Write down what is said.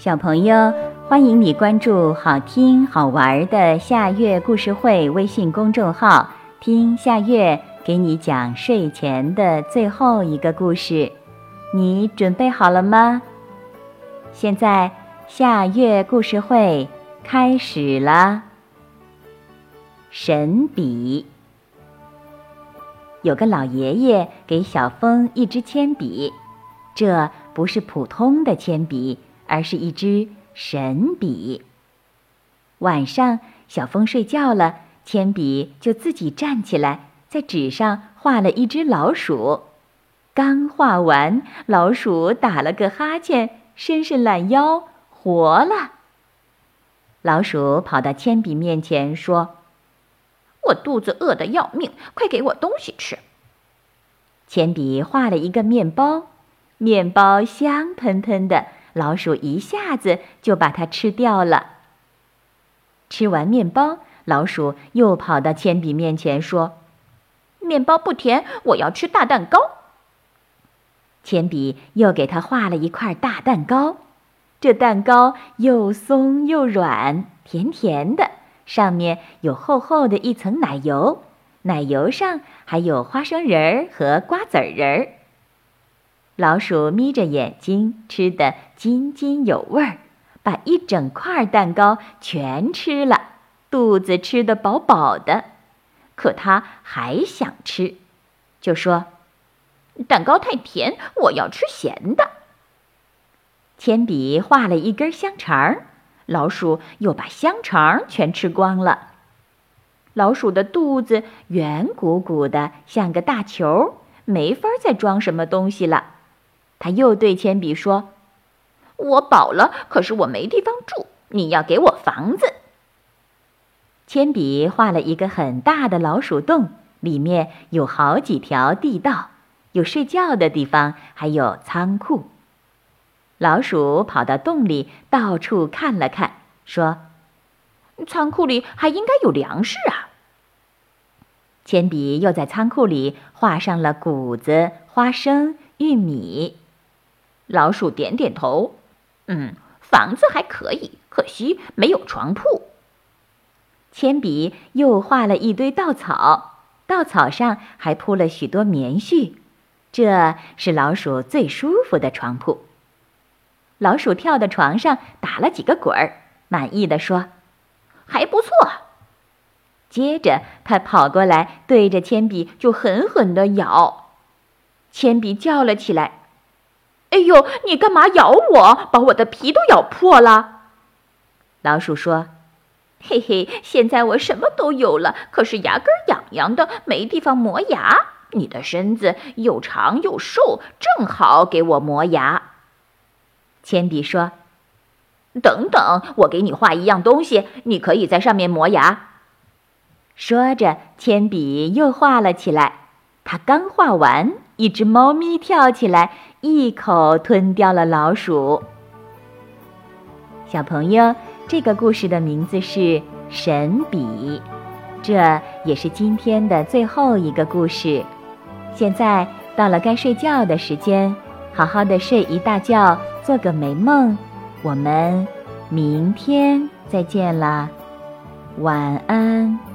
小朋友，欢迎你关注好听好玩的夏月故事会微信公众号，听夏月给你讲睡前的最后一个故事。你准备好了吗？现在夏月故事会开始了。神笔，有个老爷爷给小峰一支铅笔，这不是普通的铅笔。而是一支神笔。晚上，小风睡觉了，铅笔就自己站起来，在纸上画了一只老鼠。刚画完，老鼠打了个哈欠，伸伸懒腰，活了。老鼠跑到铅笔面前说：“我肚子饿得要命，快给我东西吃。”铅笔画了一个面包，面包香喷喷的。老鼠一下子就把它吃掉了。吃完面包，老鼠又跑到铅笔面前说：“面包不甜，我要吃大蛋糕。”铅笔又给他画了一块大蛋糕，这蛋糕又松又软，甜甜的，上面有厚厚的一层奶油，奶油上还有花生仁儿和瓜子仁儿。老鼠眯着眼睛吃得津津有味儿，把一整块蛋糕全吃了，肚子吃得饱饱的。可它还想吃，就说：“蛋糕太甜，我要吃咸的。”铅笔画了一根香肠，老鼠又把香肠全吃光了。老鼠的肚子圆鼓鼓的，像个大球，没法再装什么东西了。他又对铅笔说：“我饱了，可是我没地方住，你要给我房子。”铅笔画了一个很大的老鼠洞，里面有好几条地道，有睡觉的地方，还有仓库。老鼠跑到洞里，到处看了看，说：“仓库里还应该有粮食啊。”铅笔又在仓库里画上了谷子、花生、玉米。老鼠点点头，嗯，房子还可以，可惜没有床铺。铅笔又画了一堆稻草，稻草上还铺了许多棉絮，这是老鼠最舒服的床铺。老鼠跳到床上打了几个滚儿，满意的说：“还不错。”接着他跑过来，对着铅笔就狠狠地咬，铅笔叫了起来。哎呦！你干嘛咬我？把我的皮都咬破了。老鼠说：“嘿嘿，现在我什么都有了，可是牙根痒痒的，没地方磨牙。你的身子又长又瘦，正好给我磨牙。”铅笔说：“等等，我给你画一样东西，你可以在上面磨牙。”说着，铅笔又画了起来。他刚画完，一只猫咪跳起来。一口吞掉了老鼠。小朋友，这个故事的名字是《神笔》，这也是今天的最后一个故事。现在到了该睡觉的时间，好好的睡一大觉，做个美梦。我们明天再见啦，晚安。